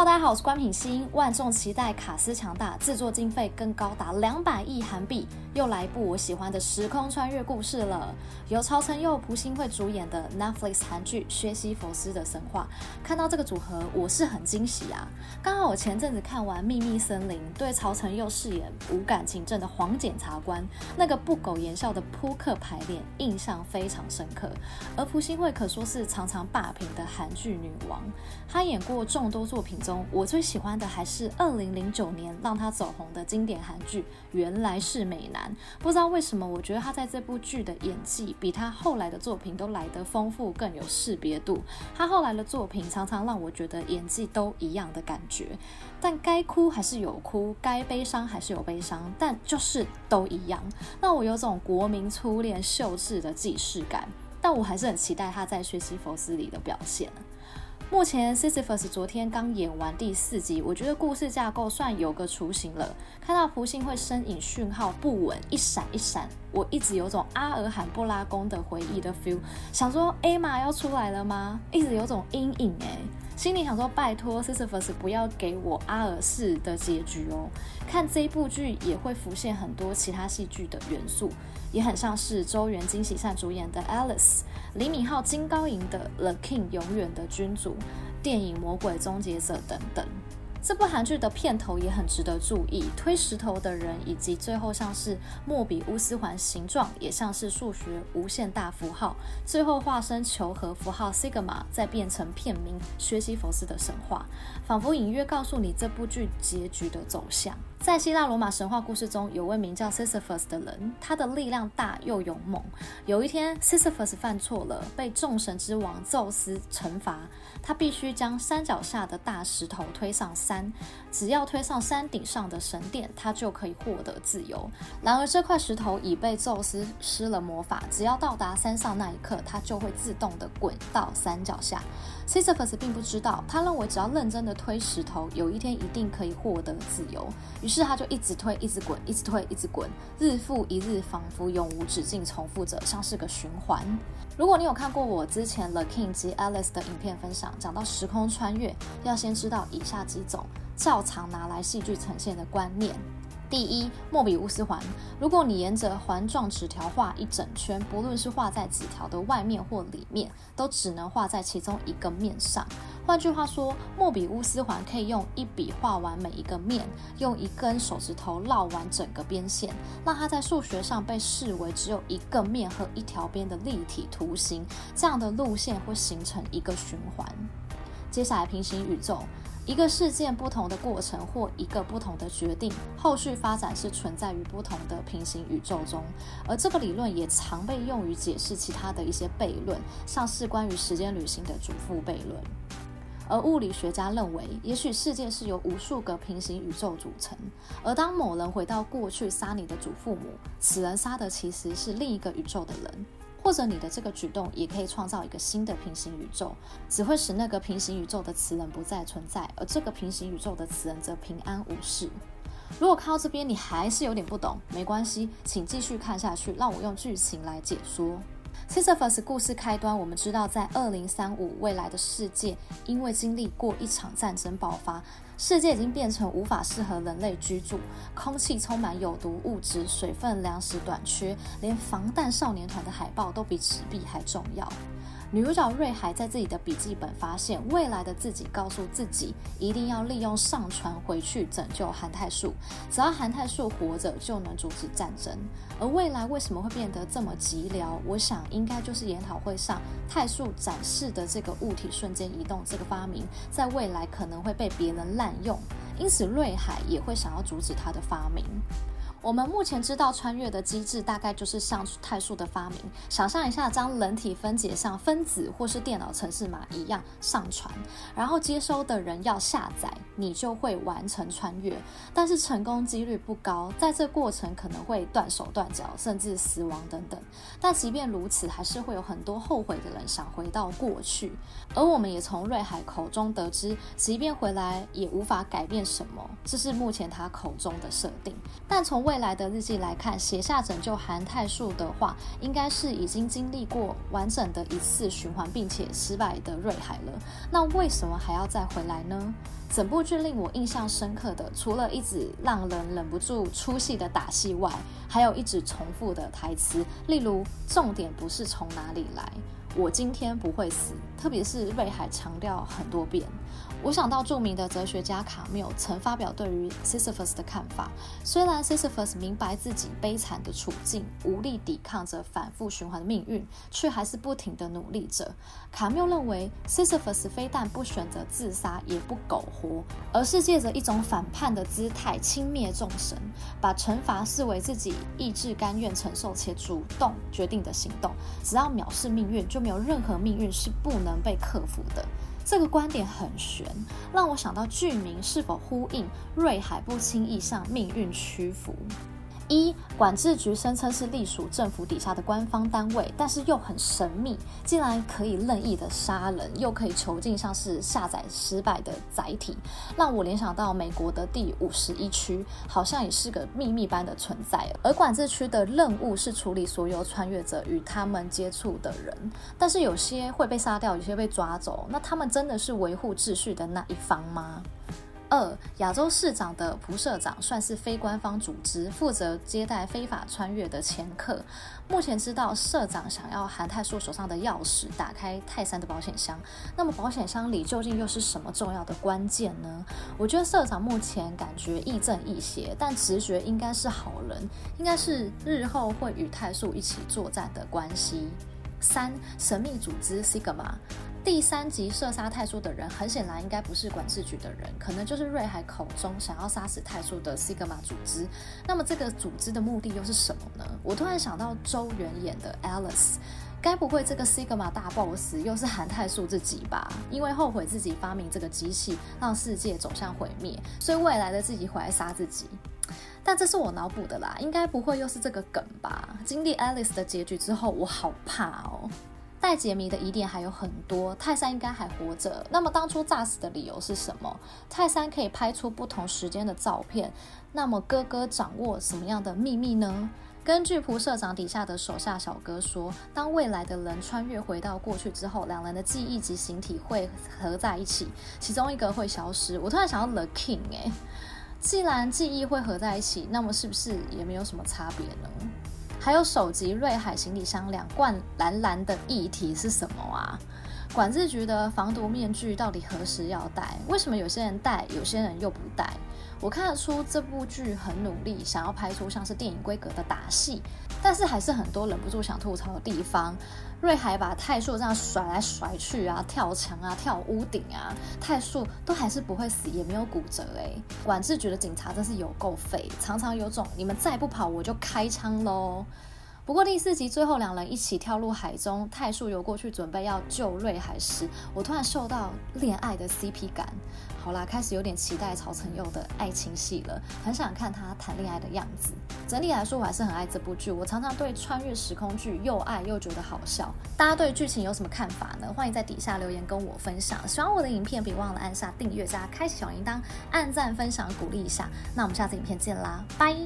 大家好，我是关品欣。万众期待，卡斯强大，制作经费更高达两百亿韩币，又来一部我喜欢的时空穿越故事了。由曹承佑、朴信惠主演的 Netflix 韩剧《薛西佛斯的神话》，看到这个组合，我是很惊喜啊！刚好我前阵子看完《秘密森林》，对曹承佑饰演无感情症的黄检察官那个不苟言笑的扑克牌脸，印象非常深刻。而朴信惠可说是常常霸屏的韩剧女王，她演过众多作品。中我最喜欢的还是二零零九年让他走红的经典韩剧《原来是美男》。不知道为什么，我觉得他在这部剧的演技比他后来的作品都来得丰富，更有识别度。他后来的作品常常让我觉得演技都一样的感觉，但该哭还是有哭，该悲伤还是有悲伤，但就是都一样，让我有种国民初恋秀智的既视感。但我还是很期待他在《学习佛斯》里的表现。目前《Sisyphus》昨天刚演完第四集，我觉得故事架构算有个雏形了。看到朴信会身影讯号不稳，一闪一闪，我一直有种阿尔罕布拉宫的回忆的 feel，想说艾玛要出来了吗？一直有种阴影哎。心里想说：“拜托，Sisyphus 不要给我阿尔式的结局哦。”看这一部剧也会浮现很多其他戏剧的元素，也很像是周元、金喜善主演的《Alice》，李敏镐、金高银的《The King》永远的君主，电影《魔鬼终结者》等等。这部韩剧的片头也很值得注意，推石头的人以及最后像是莫比乌斯环形状，也像是数学无限大符号，最后化身求和符号 Sigma，再变成片名《薛西弗斯的神话》，仿佛隐约告诉你这部剧结局的走向。在希腊罗马神话故事中，有位名叫 Sisyphus 的人，他的力量大又勇猛。有一天，Sisyphus 犯错了，被众神之王宙斯惩罚，他必须将山脚下的大石头推上三。只要推上山顶上的神殿，他就可以获得自由。然而，这块石头已被宙斯施了魔法，只要到达山上那一刻，它就会自动的滚到山脚下。Sisyphus 并不知道，他认为只要认真的推石头，有一天一定可以获得自由。于是他就一直推，一直滚，一直推，一直滚，日复一日，仿佛永无止境重复着，像是个循环。如果你有看过我之前 The King 及 Alice 的影片分享，讲到时空穿越，要先知道以下几种较常拿来戏剧呈现的观念。第一，莫比乌斯环。如果你沿着环状纸条画一整圈，不论是画在纸条的外面或里面，都只能画在其中一个面上。换句话说，莫比乌斯环可以用一笔画完每一个面，用一根手指头绕完整个边线，让它在数学上被视为只有一个面和一条边的立体图形。这样的路线会形成一个循环。接下来，平行宇宙。一个事件不同的过程或一个不同的决定，后续发展是存在于不同的平行宇宙中，而这个理论也常被用于解释其他的一些悖论，像是关于时间旅行的祖父悖论。而物理学家认为，也许世界是由无数个平行宇宙组成，而当某人回到过去杀你的祖父母，此人杀的其实是另一个宇宙的人。或者你的这个举动也可以创造一个新的平行宇宙，只会使那个平行宇宙的词人不再存在，而这个平行宇宙的词人则平安无事。如果看到这边你还是有点不懂，没关系，请继续看下去，让我用剧情来解说。Sisyphus 故事开端，我们知道在二零三五未来的世界，因为经历过一场战争爆发。世界已经变成无法适合人类居住，空气充满有毒物质，水分、粮食短缺，连防弹少年团的海报都比纸币还重要。女主角瑞海在自己的笔记本发现，未来的自己告诉自己，一定要利用上船回去拯救韩泰树，只要韩泰树活着，就能阻止战争。而未来为什么会变得这么寂寥？我想应该就是研讨会上泰树展示的这个物体瞬间移动这个发明，在未来可能会被别人滥用，因此瑞海也会想要阻止他的发明。我们目前知道穿越的机制大概就是像太树的发明。想象一下，将人体分解像分子或是电脑程式码一样上传，然后接收的人要下载，你就会完成穿越。但是成功几率不高，在这过程可能会断手断脚，甚至死亡等等。但即便如此，还是会有很多后悔的人想回到过去。而我们也从瑞海口中得知，即便回来也无法改变什么，这是目前他口中的设定。但从未来的日记来看，写下拯救韩泰树的话，应该是已经经历过完整的一次循环，并且失败的瑞海了。那为什么还要再回来呢？整部剧令我印象深刻的，除了一直让人忍不住出戏的打戏外，还有一直重复的台词，例如“重点不是从哪里来”。我今天不会死，特别是瑞海强调很多遍。我想到著名的哲学家卡缪曾发表对于 Sisyphus 的看法。虽然 Sisyphus 明白自己悲惨的处境，无力抵抗着反复循环的命运，却还是不停的努力着。卡缪认为，Sisyphus 非但不选择自杀，也不苟活，而是借着一种反叛的姿态轻蔑众神，把惩罚视为自己意志甘愿承受且主动决定的行动。只要藐视命运，就没有任何命运是不能被克服的。这个观点很玄，让我想到剧名是否呼应瑞海不轻易向命运屈服。一管制局声称是隶属政府底下的官方单位，但是又很神秘，竟然可以任意的杀人，又可以囚禁像是下载失败的载体，让我联想到美国的第五十一区，好像也是个秘密般的存在。而管制区的任务是处理所有穿越者与他们接触的人，但是有些会被杀掉，有些被抓走，那他们真的是维护秩序的那一方吗？二亚洲市长的仆社长算是非官方组织，负责接待非法穿越的前客。目前知道社长想要韩泰树手上的钥匙打开泰山的保险箱，那么保险箱里究竟又是什么重要的关键呢？我觉得社长目前感觉亦正亦邪，但直觉应该是好人，应该是日后会与泰树一起作战的关系。三神秘组织 Sigma。第三集射杀泰叔的人，很显然应该不是管制局的人，可能就是瑞海口中想要杀死泰叔的 Sigma 组织。那么这个组织的目的又是什么呢？我突然想到周元演的 Alice，该不会这个 Sigma 大 boss 又是韩泰树自己吧？因为后悔自己发明这个机器，让世界走向毁灭，所以未来的自己回来杀自己。但这是我脑补的啦，应该不会又是这个梗吧？经历 Alice 的结局之后，我好怕哦。待解谜的疑点还有很多，泰山应该还活着。那么当初诈死的理由是什么？泰山可以拍出不同时间的照片，那么哥哥掌握什么样的秘密呢？根据仆社长底下的手下小哥说，当未来的人穿越回到过去之后，两人的记忆及形体会合在一起，其中一个会消失。我突然想到 The King，哎，既然记忆会合在一起，那么是不是也没有什么差别呢？还有首集瑞海行李箱两罐蓝蓝的液体是什么啊？管制局的防毒面具到底何时要戴？为什么有些人戴，有些人又不戴？我看得出这部剧很努力，想要拍出像是电影规格的打戏，但是还是很多忍不住想吐槽的地方。瑞海把泰树这样甩来甩去啊，跳墙啊，跳屋顶啊，泰树都还是不会死，也没有骨折哎。管制局的警察真是有够废，常常有种你们再不跑我就开枪喽。不过第四集最后两人一起跳入海中，泰树游过去准备要救瑞海时，我突然受到恋爱的 CP 感。好啦，开始有点期待曹承佑的爱情戏了，很想看他谈恋爱的样子。整体来说，我还是很爱这部剧。我常常对穿越时空剧又爱又觉得好笑。大家对剧情有什么看法呢？欢迎在底下留言跟我分享。喜欢我的影片，别忘了按下订阅加开启小铃铛，按赞分享鼓励一下。那我们下次影片见啦，拜。